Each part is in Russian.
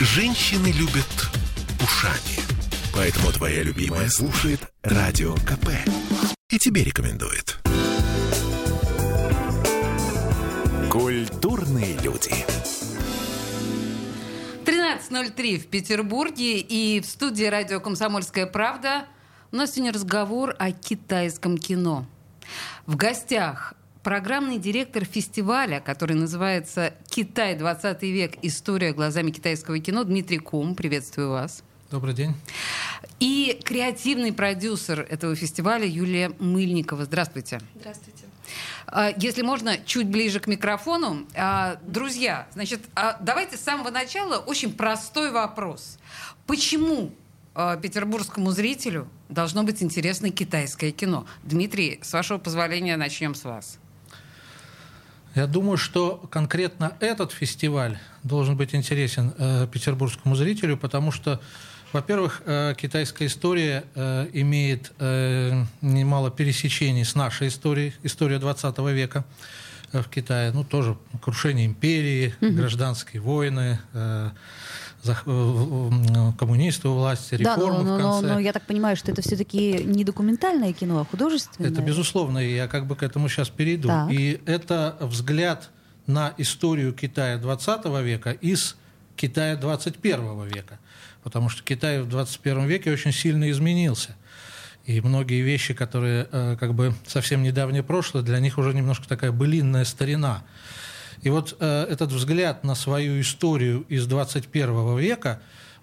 Женщины любят ушами. Поэтому твоя любимая слушает Радио КП. И тебе рекомендует. Культурные люди. 13.03 в Петербурге и в студии радио «Комсомольская правда» у нас сегодня разговор о китайском кино. В гостях программный директор фестиваля, который называется «Китай. 20 век. История глазами китайского кино» Дмитрий Кум. Приветствую вас. Добрый день. И креативный продюсер этого фестиваля Юлия Мыльникова. Здравствуйте. Здравствуйте. А, если можно, чуть ближе к микрофону. А, друзья, значит, а, давайте с самого начала очень простой вопрос. Почему петербургскому зрителю должно быть интересно китайское кино? Дмитрий, с вашего позволения, начнем с вас. Я думаю, что конкретно этот фестиваль должен быть интересен э, петербургскому зрителю, потому что, во-первых, э, китайская история э, имеет э, немало пересечений с нашей историей, история 20 века э, в Китае. Ну, тоже крушение империи, mm-hmm. гражданские войны. Э, коммунисты у власти, реформы да, но, в конце. Но, но я так понимаю, что это все-таки не документальное кино, а художественное. Это безусловно, и я как бы к этому сейчас перейду. Так. И это взгляд на историю Китая 20 века из Китая 21 века. Потому что Китай в 21 веке очень сильно изменился. И многие вещи, которые э, как бы совсем недавнее прошлое, для них уже немножко такая былинная старина. И вот э, этот взгляд на свою историю из 21 века,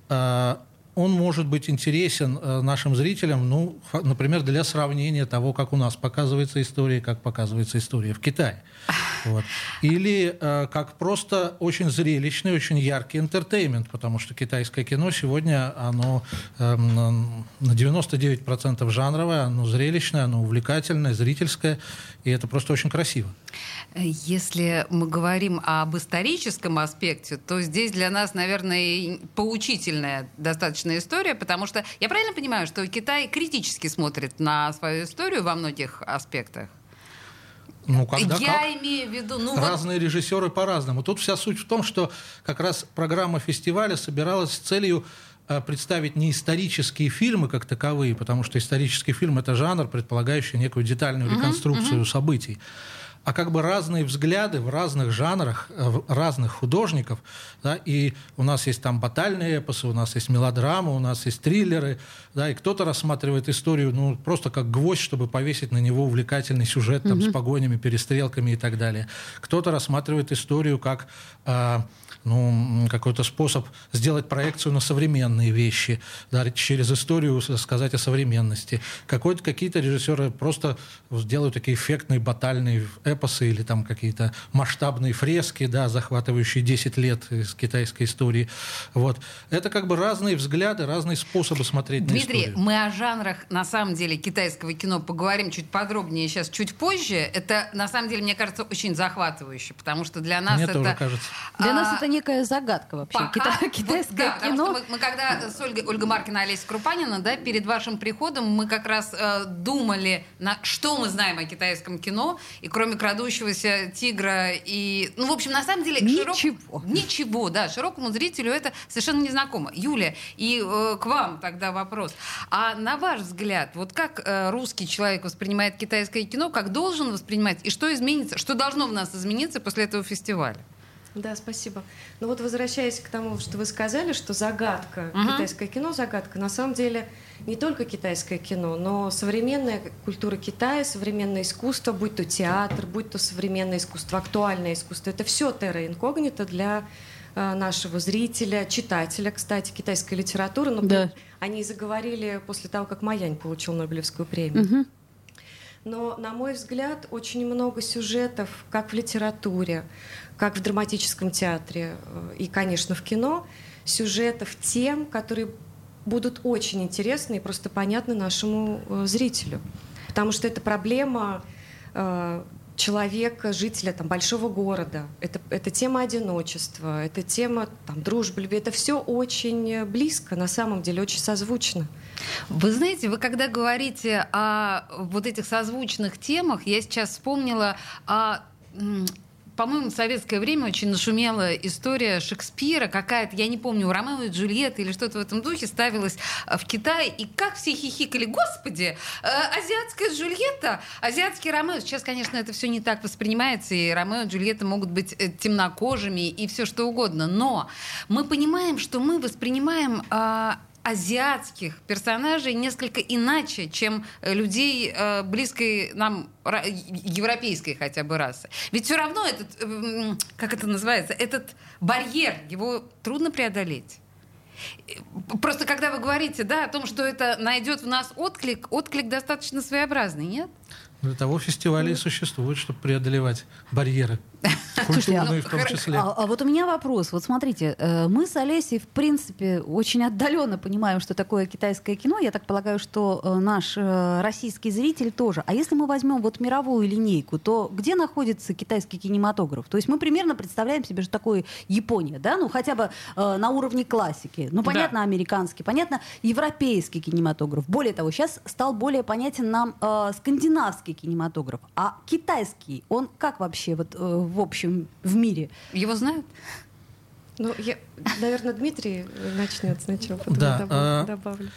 э, он может быть интересен э, нашим зрителям, ну, например, для сравнения того, как у нас показывается история, как показывается история в Китае. Вот. Или э, как просто очень зрелищный, очень яркий интертеймент, потому что китайское кино сегодня, оно э, на 99% жанровое, оно зрелищное, оно увлекательное, зрительское, и это просто очень красиво. Если мы говорим об историческом аспекте, то здесь для нас, наверное, поучительная достаточно история, потому что я правильно понимаю, что Китай критически смотрит на свою историю во многих аспектах? Ну, когда Я как? имею в виду... Ну, Разные вот... режиссеры по-разному. Тут вся суть в том, что как раз программа фестиваля собиралась с целью э, представить не исторические фильмы как таковые, потому что исторический фильм – это жанр, предполагающий некую детальную реконструкцию uh-huh, uh-huh. событий а как бы разные взгляды в разных жанрах, э, в разных художников. Да, и у нас есть там батальные эпосы, у нас есть мелодрамы, у нас есть триллеры. Да, и кто-то рассматривает историю ну, просто как гвоздь, чтобы повесить на него увлекательный сюжет там, mm-hmm. с погонями, перестрелками и так далее. Кто-то рассматривает историю как... Э, ну, какой-то способ сделать проекцию на современные вещи, да, через историю сказать о современности. Какой-то, какие-то режиссеры просто делают такие эффектные батальные эпосы или там какие-то масштабные фрески, да, захватывающие 10 лет из китайской истории. Вот. Это как бы разные взгляды, разные способы смотреть Дмитрий, на историю. мы о жанрах, на самом деле, китайского кино поговорим чуть подробнее сейчас, чуть позже. Это, на самом деле, мне кажется, очень захватывающе, потому что для нас мне это... Тоже кажется. Для а... нас это некая загадка вообще. Пока, Кита- китайское да, кино. Мы, мы когда с Ольгой, Ольга Маркина, Олеся Крупанина, да, перед вашим приходом мы как раз э, думали, на что мы знаем о китайском кино, и кроме крадущегося тигра и... Ну, в общем, на самом деле... Ничего. Широк... Ничего, да. Широкому зрителю это совершенно незнакомо. Юля, и э, к вам тогда вопрос. А на ваш взгляд, вот как э, русский человек воспринимает китайское кино, как должен воспринимать, и что изменится, что должно в нас измениться после этого фестиваля? Да, спасибо. Ну вот возвращаясь к тому, что вы сказали, что загадка, uh-huh. китайское кино загадка, на самом деле не только китайское кино, но современная культура Китая, современное искусство, будь то театр, будь то современное искусство, актуальное искусство, это все терра инкогнито для э, нашего зрителя, читателя, кстати, китайской литературы. Но да. они заговорили после того, как Маянь получил Нобелевскую премию. Uh-huh. Но, на мой взгляд, очень много сюжетов, как в литературе, как в драматическом театре э, и, конечно, в кино, сюжетов, тем, которые будут очень интересны и просто понятны нашему э, зрителю. Потому что это проблема э, человека, жителя там, большого города. Это, это тема одиночества, это тема там, дружбы, любви. Это все очень близко, на самом деле, очень созвучно. Вы знаете, вы когда говорите о вот этих созвучных темах, я сейчас вспомнила о по-моему, в советское время очень нашумела история Шекспира, какая-то, я не помню, Ромео и Джульетты или что-то в этом духе ставилась э, в Китае, и как все хихикали, господи, э, азиатская Джульетта, азиатский Ромео. Сейчас, конечно, это все не так воспринимается, и Ромео и Джульетта могут быть э, темнокожими и все что угодно, но мы понимаем, что мы воспринимаем э, азиатских персонажей несколько иначе, чем э, людей э, близкой нам европейской хотя бы расы. Ведь все равно этот, э, как это называется, этот барьер, его трудно преодолеть. Просто когда вы говорите да, о том, что это найдет в нас отклик, отклик достаточно своеобразный, нет? Для того фестивали и существуют, чтобы преодолевать барьеры. Культурные в том числе. А, а вот у меня вопрос. Вот смотрите, э, мы с Олесей, в принципе, очень отдаленно понимаем, что такое китайское кино. Я так полагаю, что э, наш э, российский зритель тоже. А если мы возьмем вот мировую линейку, то где находится китайский кинематограф? То есть мы примерно представляем себе, что такое Япония, да? Ну, хотя бы на уровне классики. Ну, понятно, да. американский, понятно, европейский кинематограф. Более того, сейчас стал более понятен нам скандинавский кинематограф. А китайский, он как вообще вот в общем в мире. Его знают? Ну, я, наверное, Дмитрий начнет сначала, потом да, добав, а... добавлю.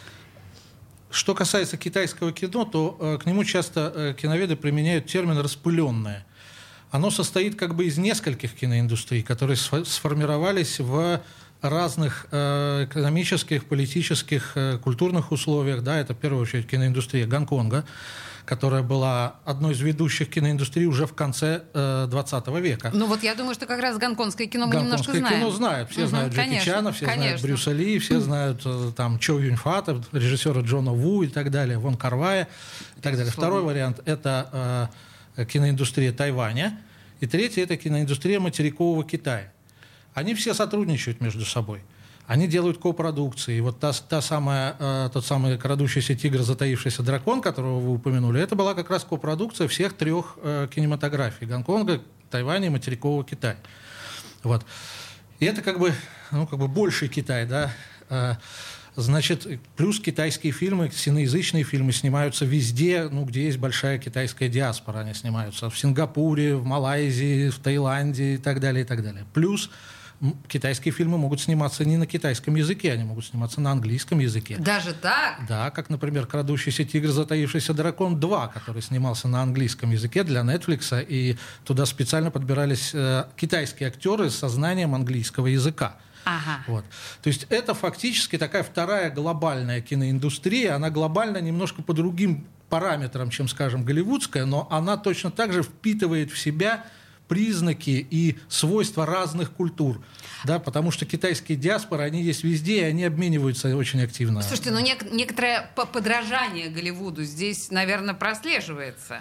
Что касается китайского кино, то э, к нему часто э, киноведы применяют термин «распыленное». Оно состоит как бы из нескольких киноиндустрий, которые сформировались в разных э, экономических, политических, э, культурных условиях. Да, это в первую очередь киноиндустрия Гонконга, которая была одной из ведущих киноиндустрий уже в конце э, 20 века. Ну вот я думаю, что как раз гонконгское кино мы гонконгское немножко знаем. кино знают. Все угу, знают Джеки конечно, Чана, все конечно. знают Брюса Ли, все знают э, там Чо Юньфата, режиссера Джона Ву и так далее, Вон Карвая и так далее. Второй вариант – это э, киноиндустрия Тайваня. И третий – это киноиндустрия материкового Китая. Они все сотрудничают между собой. Они делают копродукции. И вот та, та самая, э, тот самый крадущийся тигр, затаившийся дракон, которого вы упомянули, это была как раз копродукция всех трех э, кинематографий. Гонконга, Тайваня и материкового Китая. Вот. И это как бы, ну, как бы больший Китай, да. Э, значит, плюс китайские фильмы, синоязычные фильмы снимаются везде, ну, где есть большая китайская диаспора. Они снимаются в Сингапуре, в Малайзии, в Таиланде и так далее, и так далее. Плюс китайские фильмы могут сниматься не на китайском языке, они могут сниматься на английском языке. Даже так? Да, как, например, «Крадущийся тигр, затаившийся дракон 2», который снимался на английском языке для Netflix, и туда специально подбирались э, китайские актеры со знанием английского языка. Ага. Вот. То есть это фактически такая вторая глобальная киноиндустрия, она глобальна немножко по другим параметрам, чем, скажем, голливудская, но она точно так же впитывает в себя признаки и свойства разных культур. Да, потому что китайские диаспоры, они есть везде, и они обмениваются очень активно. Слушайте, ну нек- некоторое подражание Голливуду здесь, наверное, прослеживается.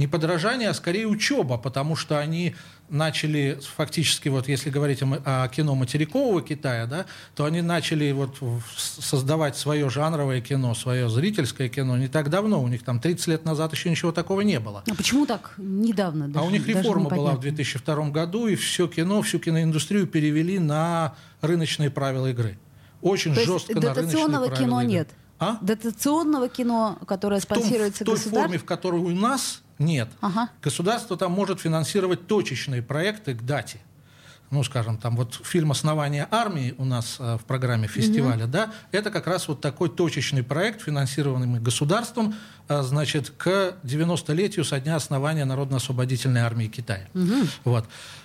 Не подражание, а скорее учеба, потому что они начали фактически, вот если говорить о, о кино материкового Китая, да, то они начали вот создавать свое жанровое кино, свое зрительское кино не так давно. У них там 30 лет назад еще ничего такого не было. А почему так недавно? Даже, а у них реформа была в 2002 году, и все кино, всю киноиндустрию перевели на рыночные правила игры. Очень то жестко на рыночные правила кино игры. нет? А? Дотационного кино, которое спонсируется в том, в той государством? форме, в которой у нас нет. Ага. Государство там может финансировать точечные проекты к дате. Ну, скажем, там вот фильм «Основание армии» у нас э, в программе фестиваля, угу. да, это как раз вот такой точечный проект, финансированный государством, э, значит, к 90-летию со дня основания Народно-освободительной армии Китая. Угу. Вот.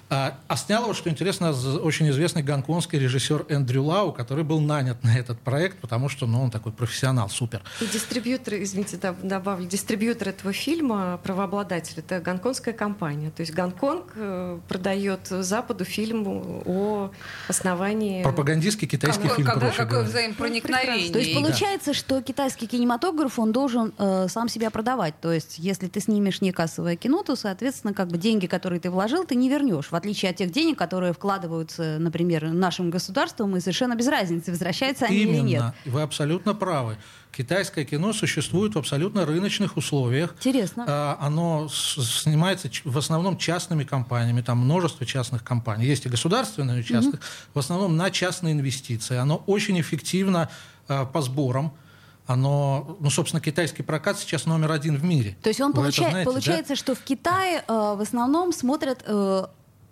А, а снял его, что интересно, очень известный гонконгский режиссер Эндрю Лау, который был нанят на этот проект, потому что ну, он такой профессионал, супер. И дистрибьютор, извините, добавлю, дистрибьютор этого фильма, правообладатель, это гонконгская компания. То есть Гонконг э, продает Западу фильм о основании... Пропагандистский китайский как, фильм, как, короче Какое говоря. взаимопроникновение. То есть получается, что китайский кинематограф, он должен э, сам себя продавать. То есть если ты снимешь не кассовое кино, то, соответственно, как бы деньги, которые ты вложил, ты не вернешь в отличие от тех денег, которые вкладываются, например, нашим государством, и совершенно без разницы, возвращаются они Именно. или нет. Вы абсолютно правы. Китайское кино существует в абсолютно рыночных условиях. Интересно. А, оно снимается в основном частными компаниями, там множество частных компаний. Есть и государственные, и частные. Mm-hmm. В основном на частные инвестиции. Оно очень эффективно а, по сборам оно, ну, собственно, китайский прокат сейчас номер один в мире. То есть он Вы получа... знаете, получается, да? что в Китае э, в основном смотрят э,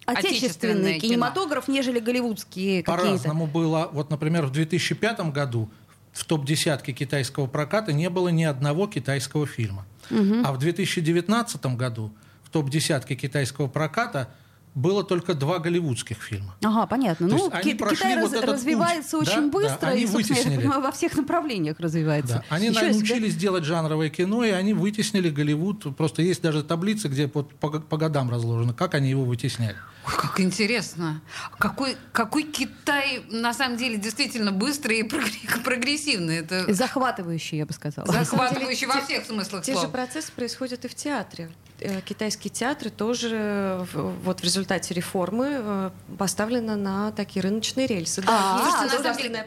отечественный кинематограф, нежели голливудские какие-то. По-разному было. Вот, например, в 2005 году в топ-десятке китайского проката не было ни одного китайского фильма. Угу. А в 2019 году в топ-десятке китайского проката было только два голливудских фильма. Ага, понятно. То ну, они Ки- прошли Китай вот раз- развивается путь. очень Да, быстро, да, они и, вытеснили. понимаю, во всех направлениях развивается. Да. Они себе. научились делать жанровое кино, и они вытеснили Голливуд. Просто есть даже таблицы, где вот по, по годам разложено, как они его вытесняли. Ой, как интересно. Какой, какой Китай на самом деле действительно быстрый и прогре- прогрессивный. Это Захватывающий, я бы сказала. захватывающий во всех смыслах Те же слова. процессы происходят и в театре. Э, Китайские театры тоже в- вот в результате реформы э, поставлены на такие рыночные рельсы. А,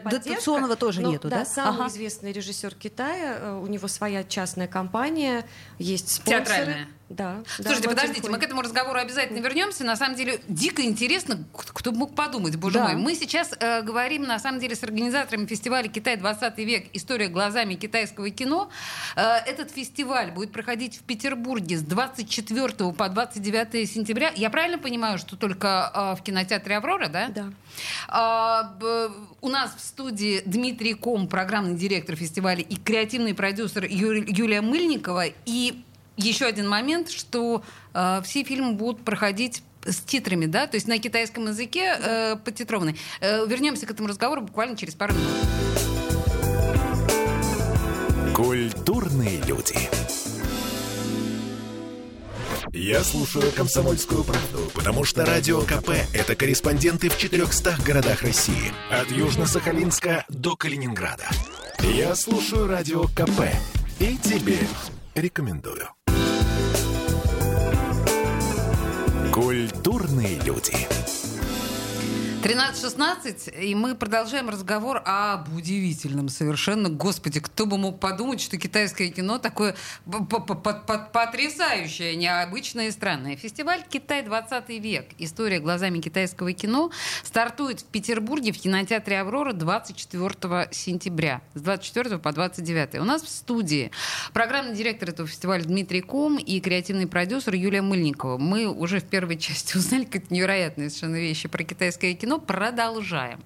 поддержка, дотационного тоже но, нету, да? самый известный режиссер Китая, э, у него своя частная компания, есть спонсоры. Театральная. Да. да, Слушайте, Владимир подождите, Хой. мы к этому разговору обязательно вернемся. На самом деле, дико интересно, кто бы мог подумать, боже Да. мой. Мы сейчас э, говорим, на самом деле, с организаторами фестиваля «Китай 20 век. История глазами китайского кино». Э, этот фестиваль будет проходить в Петербурге с 24 по 29 сентября. Я правильно понимаю, что только э, в кинотеатре «Аврора», да? Да. А, б- у нас в студии Дмитрий Ком, программный директор фестиваля, и креативный продюсер Ю- Юлия Мыльникова. И еще один момент, что э, все фильмы будут проходить с титрами, да, то есть на китайском языке э, подтитрованный. Э, вернемся к этому разговору буквально через пару минут. Культурные люди. Я слушаю «Комсомольскую правду», потому что «Радио КП» — это корреспонденты в 400 городах России. От Южно-Сахалинска до Калининграда. Я слушаю «Радио КП» и тебе рекомендую. Культурные люди. 13.16, и мы продолжаем разговор об удивительном совершенно. Господи, кто бы мог подумать, что китайское кино такое потрясающее, необычное и странное. Фестиваль «Китай 20 век. История глазами китайского кино» стартует в Петербурге в кинотеатре «Аврора» 24 сентября. С 24 по 29. У нас в студии программный директор этого фестиваля Дмитрий Ком и креативный продюсер Юлия Мыльникова. Мы уже в первой части узнали какие-то невероятные совершенно вещи про китайское кино. Продолжаем.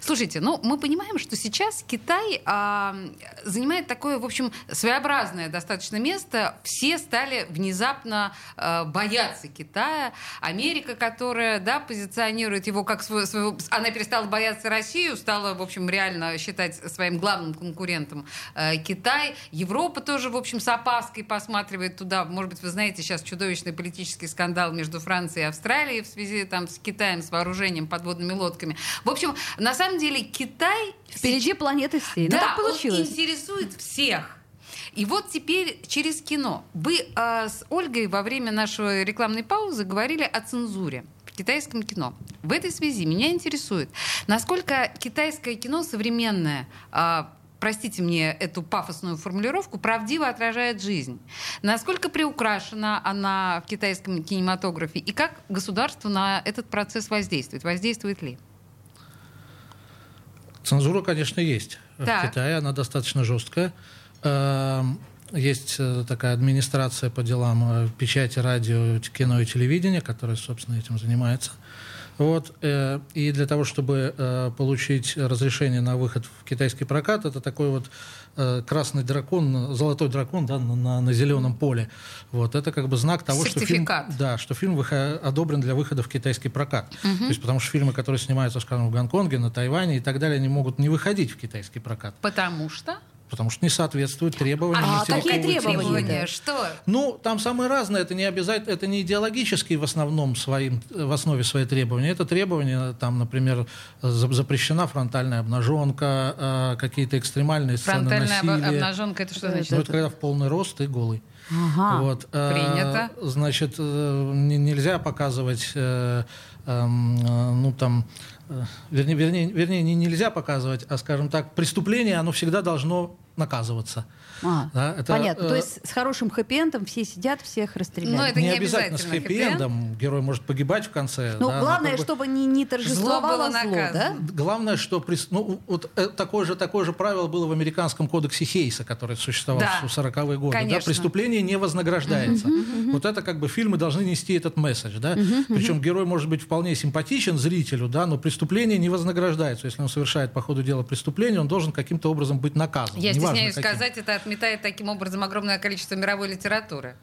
Слушайте, ну мы понимаем, что сейчас Китай а, занимает такое, в общем, своеобразное достаточно место. Все стали внезапно а, бояться Китая. Америка, которая, да, позиционирует его как свой, своего... Она перестала бояться Россию, стала, в общем, реально считать своим главным конкурентом э, Китай. Европа тоже, в общем, с опаской посматривает туда. Может быть, вы знаете, сейчас чудовищный политический скандал между Францией и Австралией в связи там, с Китаем, с вооружением, подводными лодками. В общем, на самом деле Китай... Впереди планеты всей. Ну, Да, так получилось. он интересует всех. И вот теперь через кино. Вы э, с Ольгой во время нашей рекламной паузы говорили о цензуре в китайском кино. В этой связи меня интересует, насколько китайское кино современное а, простите мне эту пафосную формулировку, правдиво отражает жизнь. Насколько приукрашена она в китайском кинематографе и как государство на этот процесс воздействует? Воздействует ли? Цензура, конечно, есть Так. в Китае, она достаточно жесткая. Эм, Есть э, такая администрация по делам э, печати, радио, кино и телевидения, которая, собственно, этим занимается. Вот, э, и для того, чтобы э, получить разрешение на выход в китайский прокат, это такой вот э, красный дракон, золотой дракон да, на, на, на зеленом поле. Вот, это как бы знак того, что фильм, да, что фильм выхо- одобрен для выхода в китайский прокат. То есть, потому что фильмы, которые снимаются, скажем, в Гонконге, на Тайване и так далее, они могут не выходить в китайский прокат, Потому что... потому что не соответствуют требованиям. А какие требования? Что? Ну, там самые разные. Это не обязательно, это не идеологические в основном своим, в основе свои требования. Это требования, там, например, за- запрещена фронтальная обнаженка, э, какие-то экстремальные сцены Фронтальная об- насилия. обнаженка, это что Это- значит? Ну, это когда в полный рост и голый. Ага. Вот, э, Принято. Значит, э, не- нельзя показывать, э, эм, ну там, э, вернее, вернее, вернее, не нельзя показывать, а, скажем так, преступление, оно всегда должно наказываться. А, Да, это, понятно. То э, есть с хорошим хэппи-эндом все сидят, всех расстреляли. Ну, это не не обязательно с обязательно хэппи-эндом. Герой может погибать в конце. ну, да, но главное, бы- чтобы не, не Зло было торжествовало зло, да? наказано. Главное, что прис- ну, вот э, такое, же, такое же правило было в американском кодексе Хейса, который существовал Да, в 40-е годы. Да? конечно. Преступление не вознаграждается. Вот это как бы фильмы должны нести этот месседж. Да? Причем герой может быть вполне симпатичен зрителю, да, но преступление не вознаграждается. Если он совершает по ходу дела преступление, он должен каким-то образом быть наказан. Я Неважно, стесняюсь каким. сказать, это отметает таким образом огромное количество мировой литературы.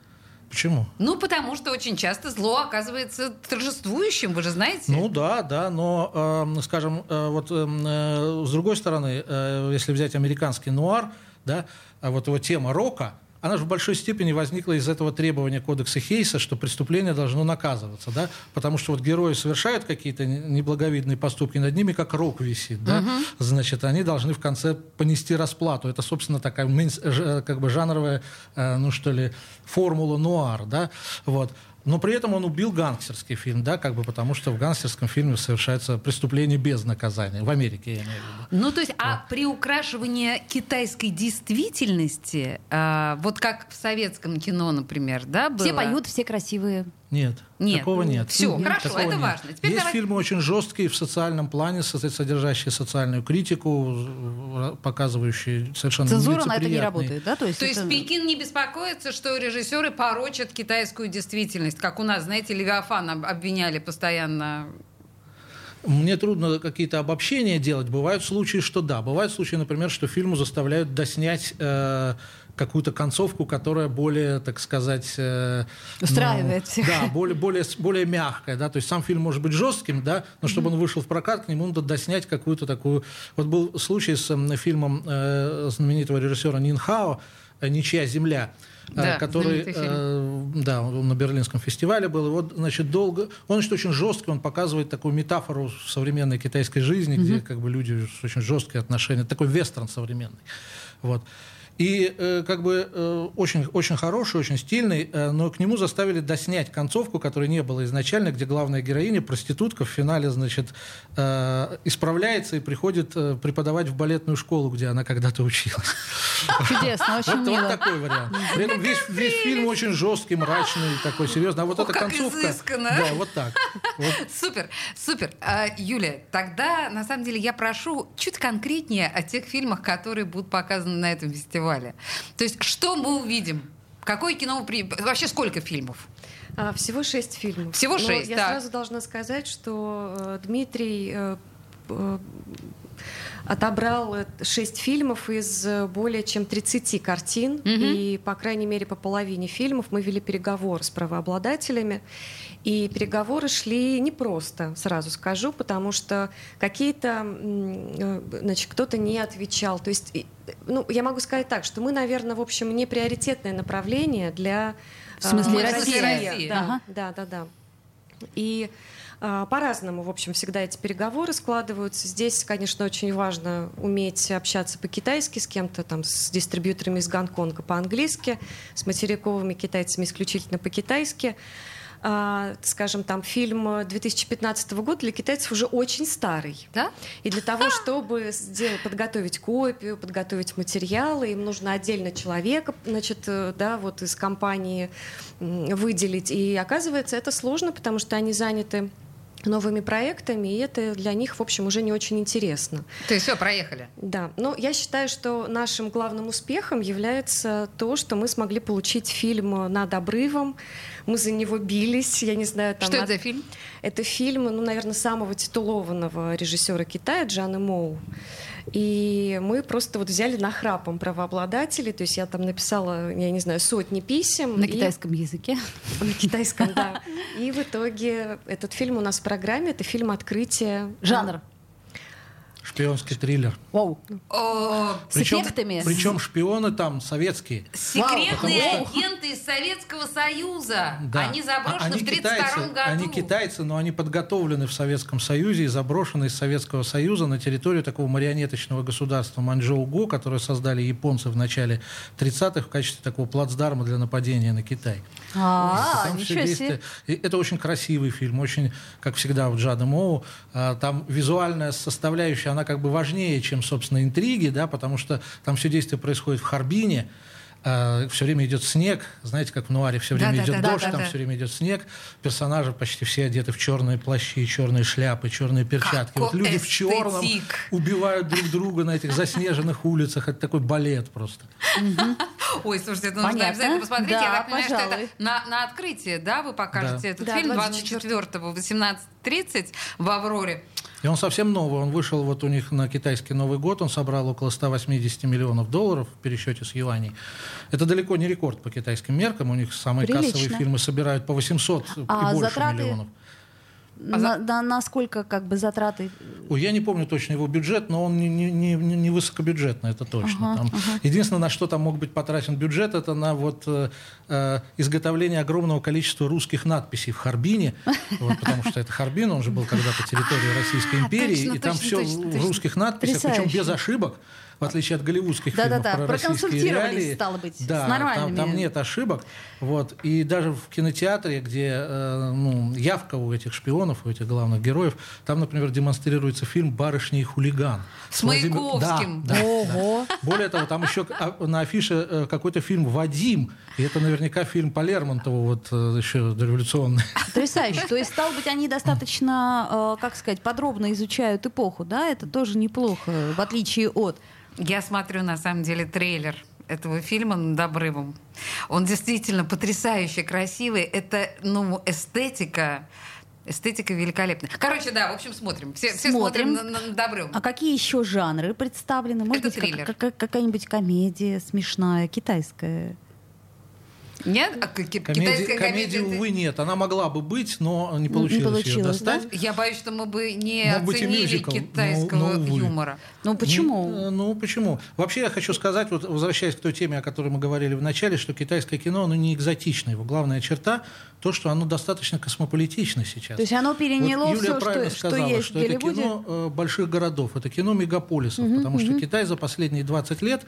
Почему? Ну, потому что очень часто зло оказывается торжествующим, вы же знаете. Ну да, да, но, э, скажем, э, вот э, э, с другой стороны, э, если взять американский нуар, да, а вот его тема рока, она же в большой степени возникла из этого требования кодекса Хейса, что преступление должно наказываться, да, потому что вот герои совершают какие-то неблаговидные поступки, над ними как рок висит, да, значит, они должны в конце понести расплату. Это, собственно, такая ж- как бы жанровая, э, ну что ли, формула нуар, да, вот. Но при этом он убил гангстерский фильм, да, как бы потому что в гангстерском фильме совершается преступление без наказания. В Америке, я имею в виду. Ну, то есть, а приукрашивание китайской действительности, а, вот как в советском кино, например, да, было? Все поют, все красивые. Нет, Нет. такого нет. Всё, Нет, хорошо, такого это нет. важно. Теперь Есть давай- фильмы очень жесткие в социальном плане, со- содержащие социальную критику, э, показывающие совершенно Цензура на это не работает, да? То есть, То есть это- Пекин не беспокоится, что режиссеры порочат китайскую действительность, как у нас, знаете, Левиафан об- обвиняли постоянно. Мне трудно какие-то обобщения делать. Бывают случаи, что да. Бывают случаи, например, что фильму заставляют доснять э, какую-то концовку, которая более, так сказать... э, Устраивает ну, всех. Да, более, более, более мягкая. Да? То есть сам фильм может быть жестким, да, но чтобы он вышел в прокат, к нему надо доснять какую-то такую... Вот был случай с фильмом э, знаменитого режиссера Нинхао «Ничья земля», э, Да, который, э, да, он на Берлинском фестивале был. И вот, значит, долго... Он, значит, очень жесткий, он показывает такую метафору современной китайской жизни, где как бы люди очень жесткие отношения. Такой вестерн современный. Вот. И э, как бы э, очень, очень хороший, очень стильный, э, но к нему заставили доснять концовку, которой не было изначально, где главная героиня, проститутка, в финале, значит, э, исправляется и приходит э, преподавать в балетную школу, где она когда-то училась. Чудесно, очень Вот, вот мило. такой вариант. При этом весь, весь фильм очень жесткий, мрачный, такой серьезный. А вот О, эта концовка... изысканно. Да, вот так. Вот. Супер, супер. А, Юля, тогда, на самом деле, я прошу чуть конкретнее о тех фильмах, которые будут показаны на этом фестивале. То есть, что мы увидим? Какое кино... вы Вообще, сколько фильмов? А, всего шесть фильмов. Всего Но шесть, Я так. сразу должна сказать, что э, Дмитрий э, э, отобрал э, шесть фильмов из э, более чем 30 картин. И, по крайней мере, по половине фильмов мы вели переговоры с правообладателями. И переговоры шли непросто, сразу скажу, потому что какие-то, э, значит, кто-то не отвечал. То есть, ну, я могу сказать так, что мы, наверное, в общем, не приоритетное направление для В смысле, Россия? России. Да, Ага. да, да, да. И по-разному, в общем, всегда эти переговоры складываются. Здесь, конечно, очень важно уметь общаться по-китайски с кем-то, там, с дистрибьюторами из Гонконга по-английски, с материковыми китайцами исключительно по-китайски. А, скажем, там фильм 2015 года для китайцев уже очень старый. Да? И для того, чтобы сделать, подготовить копию, подготовить материалы, им нужно отдельно человека, значит, э, да, вот из компании выделить. И оказывается, это сложно, потому что они заняты новыми проектами, и это для них, в общем, уже не очень интересно. То есть, все, проехали. Да, но я считаю, что нашим главным успехом является то, что мы смогли получить фильм «Над обрывом». Мы за него бились, я не знаю, там... Что от- это за фильм? это фильм, ну, наверное, самого титулованного режиссера Китая Джана Моу. И мы просто вот взяли нахрапом правообладателей, то есть я там написала, я не знаю, сотни писем. На и- китайском языке. На китайском, да. И в итоге этот фильм у нас в программе, это фильм «Открытие». Жанр. Шпионский триллер. Вау. О, С эффектами. Причем шпионы там советские. секретные что- агенты из Советского Союза. Да. Они заброшены в 1932 году. Они китайцы, но они подготовлены в Советском Союзе и заброшены из Советского Союза на территорию такого марионеточного государства Манчжоу-Го, которое создали японцы в начале 30-х в качестве такого плацдарма для нападения на Китай. А, ничего себе. Это очень красивый фильм, очень, как всегда, в Джада Моу. а, Там визуальная составляющая, она как бы важнее, чем, собственно, интриги, да, потому что там все действие происходит в Харбине, э, все время идет снег, знаете, как в Нуаре, все время Да, да, идет да, дождь, да, там да. все время идет снег, персонажи почти все одеты в черные плащи, черные шляпы, черные перчатки. Вот Какой люди в черном эстетик. убивают друг друга на этих заснеженных улицах, это такой балет просто. Ой, слушайте, это нужно Понятно. обязательно посмотреть. Да, Я так понимаю, что это на, открытие, да, вы покажете Да. этот Да, фильм 24-го. 24-го, 18.30 в «Авроре». И он совсем новый. Он вышел вот у них на китайский Новый год. Он собрал около 180 миллионов долларов в пересчете с юаней. Это далеко не рекорд по китайским меркам. У них самые Прилично. кассовые фильмы собирают по 800 А и больше затраты? миллионов. На, на- насколько как бы затраты? Ой, я не помню точно его бюджет, но он не, не, не, не высокобюджетный, это точно. Ага, Там Единственное, на что там мог быть потрачен бюджет, это на вот, э, э, изготовление огромного количества русских надписей в Харбине, вот, потому что это Харбин, он же был когда-то территорией Российской империи, точно, и там все в русских надписях, причем без ошибок. В отличие от голливудских фильмов Да-да-да, про российские проконсультировались, реалии. стало быть, с да, там, нормальными. там нет ошибок. Вот. И даже в кинотеатре, где э, ну, явка у этих шпионов, у этих главных героев, там, например, демонстрируется фильм «Барышня и хулиган». С Владимир- Маяковским. Да, да, Ого! да. Более того, там еще а, на афише э, какой-то фильм «Вадим», и это наверняка фильм по Лермонтову, вот э, еще дореволюционный. Потрясающе. То есть, стало быть, они достаточно, э, как сказать, подробно изучают эпоху, да? Это тоже неплохо, в отличие от... Я смотрю, на самом деле, трейлер этого фильма над обрывом. Он действительно потрясающе красивый. Это, ну, эстетика. Эстетика великолепная. Короче, да, в общем, смотрим. Все все Смотрим. смотрим на, на- над обрывом. А какие еще жанры представлены? Может Это быть, как- триллер. как- какая-нибудь комедия смешная, китайская? Нет? А Комедии, китайская комедии, комедия... увы, нет. Она могла бы быть, но не получилось, ее получилось, да? достать. Я боюсь, что мы бы не Мог оценили мюзикл, но- китайского но, увы. юмора. Ну почему? Не- э, ну, почему? Вообще, я хочу сказать, вот, возвращаясь к той теме, о которой мы говорили в начале, что китайское кино, оно не экзотично. Его главная черта то, что оно достаточно космополитично сейчас. То есть оно переняло Вот Юлия все, правильно что, что сказала, есть что в это кино э, больших городов, это кино мегаполисов, потому что Китай за последние 20 лет,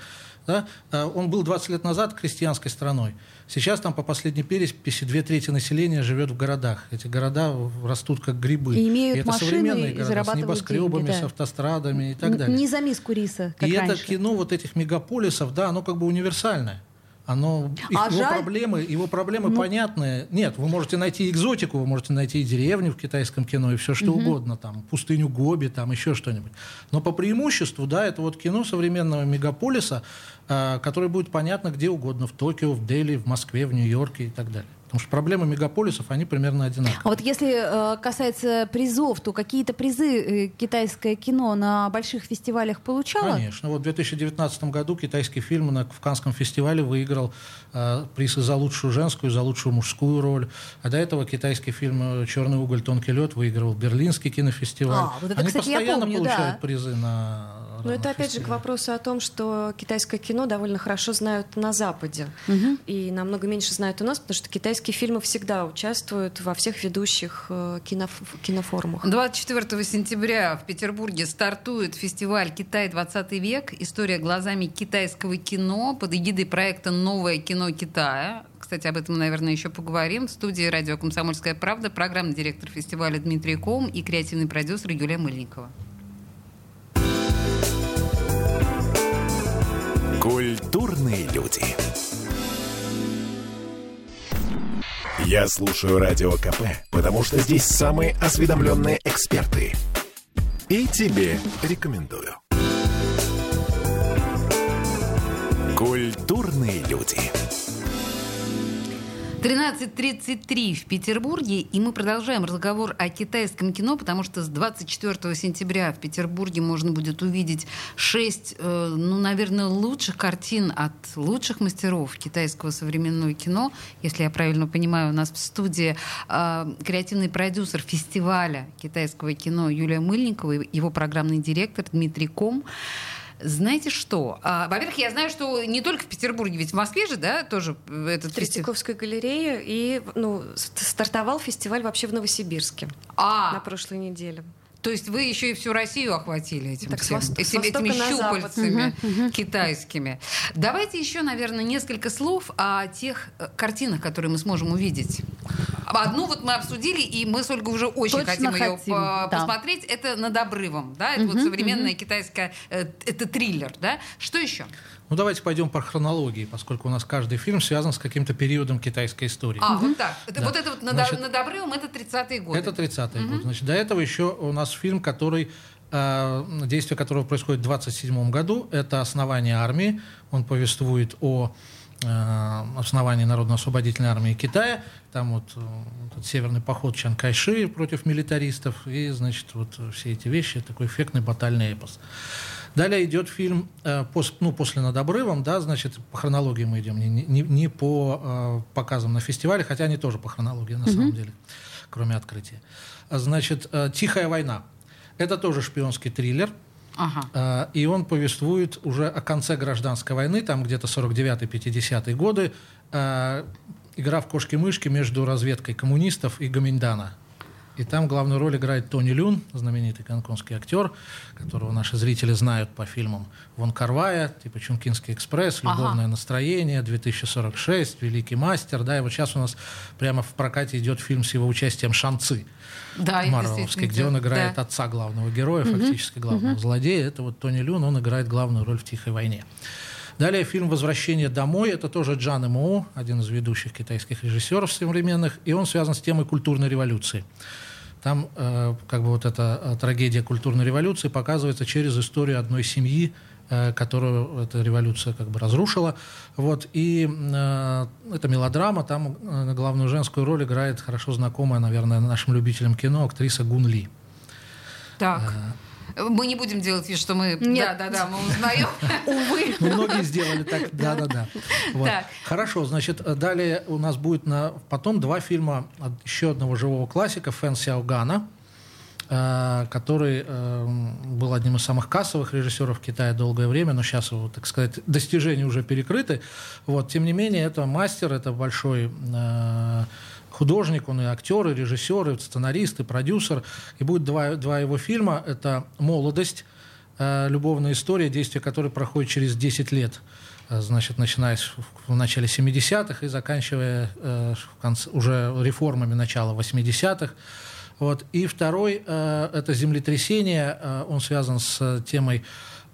да, э, он был 20 лет назад крестьянской страной. Сейчас там по последней переписи две трети населения живет в городах. Эти города растут как грибы. И имеют это машины, современные и города с небоскребами, деньги, да. с автострадами и так далее. Не за миску риса, как И раньше. это кино вот этих мегаполисов, да, оно как бы универсальное. Оно, их- А его жаль- проблемы, его проблемы Ну- понятные. Нет, вы можете найти экзотику, вы можете найти и деревню в китайском кино, и все что угодно, там, пустыню Гоби, там, еще что-нибудь. Но по преимуществу, да, это вот кино современного мегаполиса, а, которое будет понятно где угодно, в Токио, в Дели, в Москве, в Нью-Йорке и так далее. Потому что проблемы мегаполисов, они примерно одинаковые. А вот если э, касается призов, то какие-то призы э, китайское кино на больших фестивалях получало? Конечно. Вот в 2019 году китайский фильм на Канском фестивале выиграл э, приз и за лучшую женскую, и за лучшую мужскую роль. А до этого китайский фильм «Черный уголь, тонкий лед» выигрывал Берлинский кинофестиваль. А, вот это, Они кстати, я постоянно помню, получают да. призы на Но разных это опять же к вопросу о том, что китайское кино довольно хорошо знают на Западе. И намного меньше знают у нас, потому что китайские фильмы всегда участвуют во всех ведущих э, киноф- кинофорумах. 24 сентября в Петербурге стартует фестиваль «Китай 20 век. История глазами китайского кино» под эгидой проекта «Новое кино Китая». Кстати, об этом, наверное, еще поговорим. В студии радио «Комсомольская правда» программный директор фестиваля Дмитрий Ком и креативный продюсер Юлия Мыльникова. Культурные люди. Я слушаю Радио КП, потому что здесь самые осведомленные эксперты. И тебе рекомендую. Культурные люди. 13.33 в Петербурге, и мы продолжаем разговор о китайском кино, потому что с 24 сентября в Петербурге можно будет увидеть шесть, э, ну, наверное, лучших картин от лучших мастеров китайского современного кино. Если я правильно понимаю, у нас в студии э, креативный продюсер фестиваля китайского кино Юлия Мыльникова, его программный директор Дмитрий Ком. Знаете что? А, во-первых, я знаю, что не только в Петербурге, ведь в Москве же, да, тоже этот фестиваль. Третьяковская галерея и ну, стартовал фестиваль вообще в Новосибирске А, на прошлой неделе. То есть вы еще и всю Россию охватили этим Так с всем, с этим- этими востока на запад. щупальцами китайскими. Давайте еще, наверное, несколько слов о тех э, картинах, которые мы сможем увидеть. Одну вот мы обсудили, и мы с Ольгой уже очень Точно хотим ее хотим, по- да. посмотреть. Это «Над обрывом», да? Это вот современная китайская... э, Это триллер, да? Что еще? Ну, давайте пойдем по хронологии, поскольку у нас каждый фильм связан с каким-то периодом китайской истории. А, вот так. Это- Да. Вот это вот «Над, Значит, над обрывом» — это 30-е годы. Это 30-е годы. Значит, до этого еще у нас фильм, который э, действие которого происходит в 27 году. Это «Основание армии». Он повествует о э, основании Народно-освободительной армии Китая. Там вот э, этот северный поход Чан Кайши против милитаристов. И, значит, вот все эти вещи. Такой эффектный батальный эпос. Далее идет фильм э, пос- ну, после «Над обрывом», да, значит, по хронологии мы идем, не, не- не по э, показам на фестивале, хотя они тоже по хронологии на самом деле, кроме открытия. Значит, э, «Тихая война». Это тоже шпионский триллер, Ага. э, и он повествует уже о конце гражданской войны, там где-то 49-50 годы, э, игра в кошки-мышки между разведкой коммунистов и Гоминдана. И там главную роль играет Тони Люн, знаменитый гонконгский актер, которого наши зрители знают по фильмам Вон Карвая, типа Чункинский экспресс, Ага. Любовное настроение, 2046, Великий мастер. Да, и вот сейчас у нас прямо в прокате идет фильм с его участием Шанцы. Да, Марвеловский, где он да. играет отца главного героя, фактически главного злодея. Это вот Тони Люн, он играет главную роль в «Тихой войне». Далее фильм «Возвращение домой». Это тоже Джан Эмо, один из ведущих китайских режиссеров современных, и он связан с темой культурной революции. Там э, как бы вот эта э, трагедия культурной революции показывается через историю одной семьи, э, которую эта революция как бы разрушила. Вот. И э, это мелодрама, там э, главную женскую роль играет хорошо знакомая, наверное, нашим любителям кино актриса Гун Ли. Так. Э. Мы не будем делать вид, что мы... Нет. Да, да, да, мы узнаем. Увы. Многие сделали так, да-да-да. Вот. Так. Хорошо, значит, э, далее у нас будет на, потом два фильма от еще одного живого классика Фэн Сяогана, э, который э, был одним из самых кассовых режиссеров Китая долгое время, но сейчас его, так сказать, достижения уже перекрыты. Вот. Тем не менее, это мастер, это большой художник, он и актер, и режиссер, и сценарист, и продюсер. И будет два, два его фильма. Это «Молодость», э, любовная история, действие которой проходит через 10 лет. Э, Значит, начиная в начале 70-х и заканчивая э, конце, уже реформами начала 80-х. Вот. И второй э, это землетрясение. он связан с темой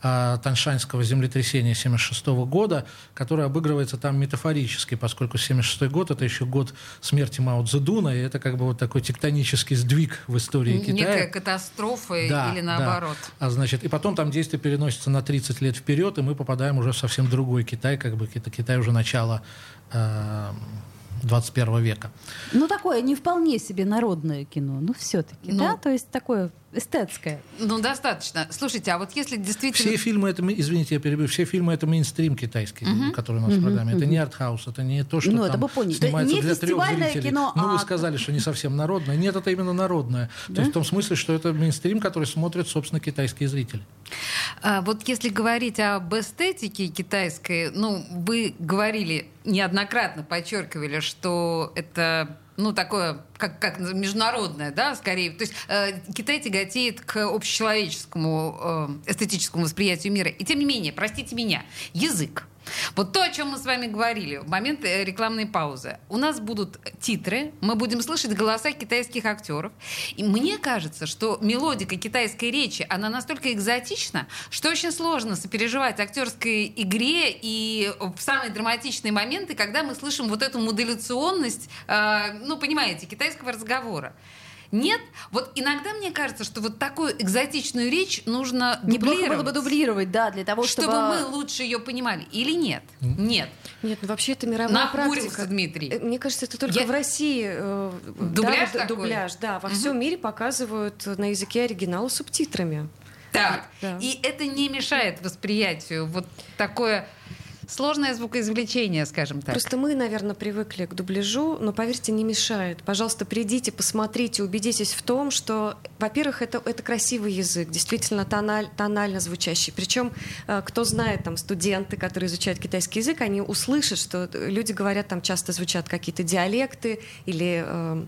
э, Таншаньского землетрясения 76 года, которое обыгрывается там метафорически, поскольку 76 год это еще год смерти Мао Цзэдуна, и это как бы вот такой тектонический сдвиг в истории Китая. Некая катастрофа Да, или да. наоборот. А, значит, и потом там действие переносится на 30 лет вперед, и мы попадаем уже в совсем другой Китай, как бы это Китай уже начало э, 21 века. Ну, такое не вполне себе народное кино, ну, все-таки, Ну. да? То есть такое эстетское. Ну, достаточно. Слушайте, а вот если действительно... Все фильмы это, мы- извините, я перебью, все фильмы это мейнстрим китайский, который у нас в программе. Это не артхаус, это не то, что Ну, это там мы поняли. снимается Не для трех зрителей. кино, ну, вы а- сказали, что не совсем народное. Нет, это именно народное. То есть в том смысле, что это мейнстрим, который смотрят, собственно, китайские зрители. А, вот если говорить об эстетике китайской, ну, вы говорили неоднократно, подчеркивали, что это ну, такое, как, как международное, да, скорее. То есть э, Китай тяготеет к общечеловеческому э, эстетическому восприятию мира. И тем не менее, простите меня, язык. Вот то, о чем мы с вами говорили в момент э, рекламной паузы. У нас будут титры, мы будем слышать голоса китайских актеров. И мне кажется, что мелодика китайской речи, она настолько экзотична, что очень сложно сопереживать актерской игре и в самые драматичные моменты, когда мы слышим вот эту модуляционность, э, ну, понимаете, китайского разговора. Нет, вот иногда мне кажется, что вот такую экзотичную речь нужно Неплохо было бы дублировать, дублировать, да, для того, чтобы... чтобы мы лучше ее понимали. Или нет? Нет. Нет, ну вообще это мировая Нахмурился практика. Дмитрий. Э, Мне кажется, это только Я- в России э, Дубляж да, такой? дубляж, да, во всем мире показывают на языке оригинала субтитрами. Так, Да. и это не мешает восприятию. Вот такое сложное звукоизвлечение, скажем так. Просто мы, наверное, привыкли к дубляжу, но поверьте, не мешает. Пожалуйста, придите, посмотрите, убедитесь в том, что, во-первых, это, это красивый язык, действительно тональ, тонально звучащий. Причем, э, кто знает, там, студенты, которые изучают китайский язык, они услышат, что люди говорят, там часто звучат какие-то диалекты или э,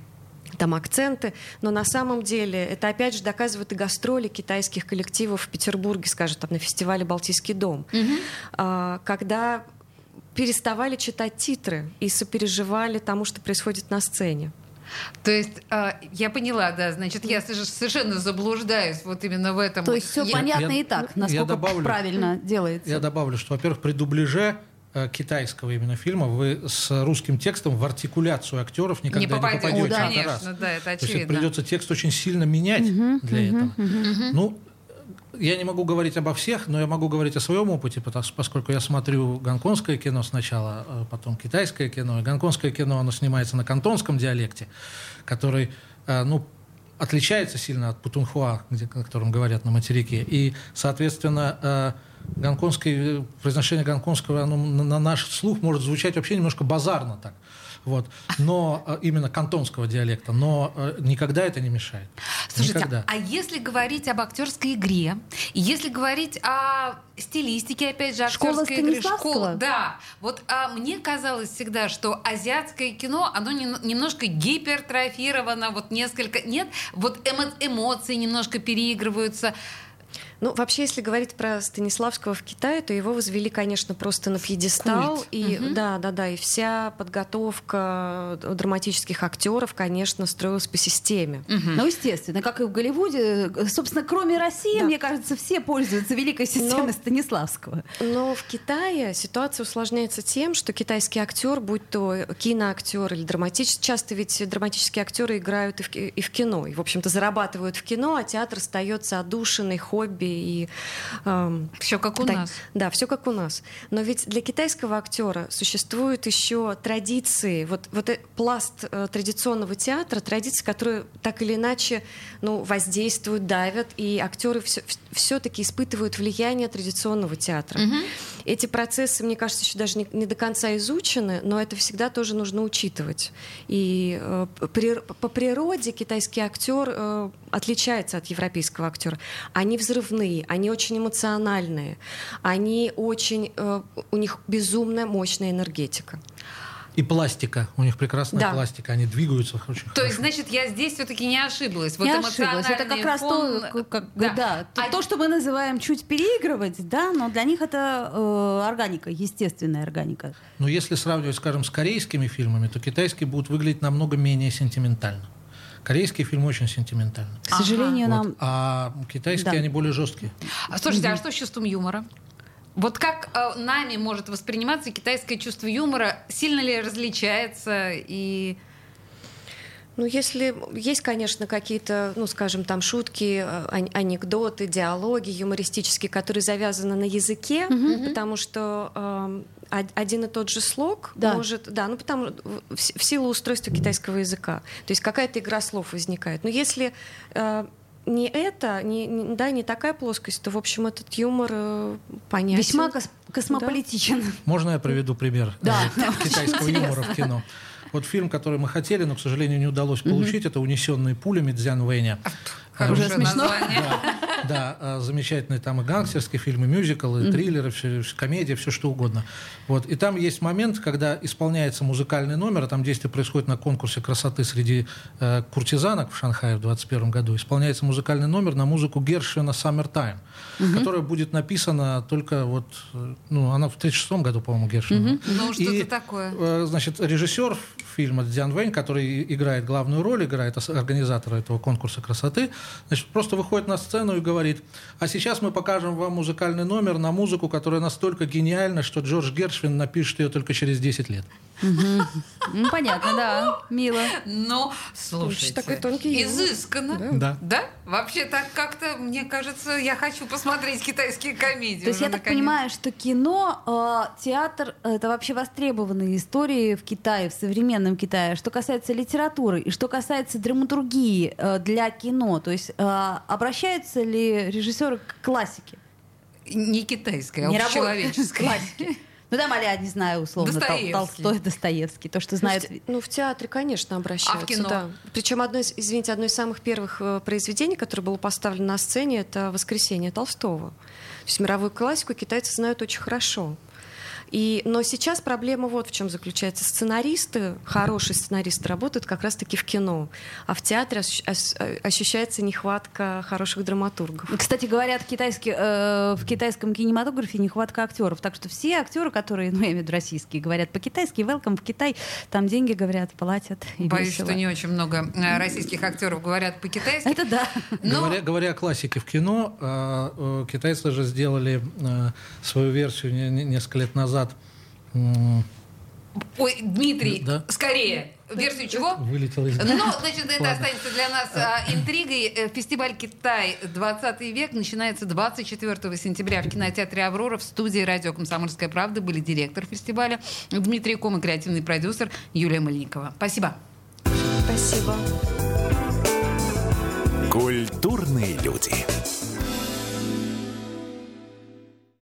там акценты, но на самом деле это опять же доказывает и гастроли китайских коллективов в Петербурге, скажем, там на фестивале «Балтийский дом», А, когда переставали читать титры и сопереживали тому, что происходит на сцене. То есть э, я поняла, да, значит, я совершенно заблуждаюсь вот именно в этом. То есть все я... понятно я, и так, я насколько добавлю, правильно делается. Я добавлю, что, во-первых, при дубляже китайского именно фильма вы с русским текстом в артикуляцию актеров никогда не, попадете. Не попадете. О, да. Это Конечно, раз. да, это То есть очевидно. это придется текст очень сильно менять Мгм, для мгм, этого. мгм. Ну, я не могу говорить обо всех, но я могу говорить о своем опыте, потому- поскольку я смотрю гонконгское кино сначала, а потом китайское кино. И гонконгское кино, оно снимается на кантонском диалекте, который, э, ну, отличается сильно от путунхуа, где, о котором говорят на материке. И, соответственно, э, гонконгское, произношение гонконгского, оно на на наш слух может звучать вообще немножко базарно так. Вот. Но э, именно кантонского диалекта, но э, никогда это не мешает. Слушайте, никогда. а если говорить об актерской игре, если говорить о стилистике, опять же, Школа актерской игры, Станиславского? школ- да, вот а, мне казалось всегда, что азиатское кино, оно не- немножко гипертрофировано, вот несколько, нет, вот эмо- эмоции немножко переигрываются. Ну, вообще, если говорить про Станиславского в Китае, то его возвели, конечно, просто на пьедестал. Культ. И да, да, да. И вся подготовка драматических актеров, конечно, строилась по системе. Ну, естественно, как и в Голливуде. Собственно, кроме России, Да. мне кажется, все пользуются великой системой Но- Станиславского. Но в Китае ситуация усложняется тем, что китайский актер, будь то киноактер или драматический, часто ведь драматические актеры играют и в, и в кино, и, в общем-то, зарабатывают в кино, а театр остается отдушиной, хобби и эм, Все как у Так, нас. Да, все как у нас. Но ведь для китайского актера существуют еще традиции, вот, вот э- пласт э, традиционного театра, традиции, которые так или иначе ну, воздействуют, давят, и актеры все-таки испытывают влияние традиционного театра. Эти процессы, мне кажется, еще даже не, не до конца изучены, но это всегда тоже нужно учитывать. И э, при- по природе китайский актер э, отличается от европейского актера. Они взрывные, они очень эмоциональные, они очень, э, у них безумно мощная энергетика. И пластика. У них прекрасная Да. пластика. Они двигаются очень То есть, хорошо. значит, я здесь все-таки не ошиблась. Вот не ошиблась. Это как эмоциональный раз фон- то, как, бы, да. то, А- то, что мы называем чуть переигрывать, да, но для них это э, органика, естественная органика. Но если сравнивать, скажем, с корейскими фильмами, то китайские будут выглядеть намного менее сентиментально. Корейские фильмы очень сентиментальны. К сожалению, Вот. нам... А китайские, Да. они более жесткие. А слушайте, а что с чувством юмора? Вот как э, нами может восприниматься китайское чувство юмора? Сильно ли различается? И Ну, если есть, конечно, какие-то, ну, скажем, там шутки, э, ан- анекдоты, диалоги юмористические, которые завязаны на языке, потому что од- один и тот же слог Да. может, да, ну потому в, в силу устройства китайского языка, то есть какая-то игра слов возникает. Но если э, не это, не, не- да, не такая плоскость, то в общем этот юмор э, понятен. Весьма кос- космополитичен. Можно я приведу пример Да. э, китайского юмора в кино? Вот фильм, который мы хотели, но, к сожалению, не удалось получить, это «Унесенные пулями» Дзян Вэйня. Хорошее Уже смешно. название. Да, а, замечательный там и гангстерский фильм, и мюзикл, и триллеры, все, комедия, все что угодно. Вот. И там есть момент, когда исполняется музыкальный номер, а там действие происходит на конкурсе красоты среди э, куртизанок в Шанхае в 21 году. Исполняется музыкальный номер на музыку Гершвина «Summertime», которая будет написана только вот, э, ну, она в 36 году, по-моему, Гершвина. Ну, что-то такое. э, Значит, режиссер фильма Дзян Вэнь, который играет главную роль, играет организатора этого конкурса красоты, значит, просто выходит на сцену и говорит, а сейчас мы покажем вам музыкальный номер на музыку, которая настолько гениальна, что Джордж Гершвин напишет ее только через 10 лет. Ну, понятно, да, мило. Но, слушайте, такой тонкий изысканно. Да. Да? Вообще так как-то, мне кажется, я хочу посмотреть китайские комедии. То есть уже я так понимаю, что кино, э, театр — это вообще востребованные истории в Китае, в современном Китае. Что касается литературы и что касается драматургии э, для кино, то есть э, обращаются ли режиссеры к классике? Не китайская, а Мировой общечеловеческая. классике. Ну, там, а не знаю, условно, Тол- Достоевский. Толстой, Достоевский, то, что Ну, в знают... Ну, в театре, конечно, обращаются. А в кино? Да. Причем одно из, извините, одно из самых первых э, произведений, которое было поставлено на сцене, это «Воскресенье Толстого». То есть мировую классику китайцы знают очень хорошо. И, но сейчас проблема вот в чем заключается. Сценаристы, хорошие сценаристы работают как раз-таки в кино, а в театре ощущается нехватка хороших драматургов. Кстати, говорят, китайский, э, в китайском кинематографе нехватка актеров. Так что все актеры, которые, ну, я имею в виду российские, говорят по-китайски, welcome в Китай, там деньги, говорят, платят. Боюсь, весело. что не очень много э, российских актеров говорят по-китайски. Это да. Но... Говоря, говоря о классике в кино, э, э, китайцы же сделали э, свою версию не, не, несколько лет назад. Ой, Дмитрий, да? скорее. Версию чего? Вылетел из Ну, значит, это останется для нас а, интригой. Э, фестиваль «Китай. 20 век» начинается 24 сентября в кинотеатре «Аврора» в студии «Радио Комсомольская правда» были директор фестиваля Дмитрий Ком и креативный продюсер Юлия Мальникова. Спасибо. Спасибо. Культурные люди.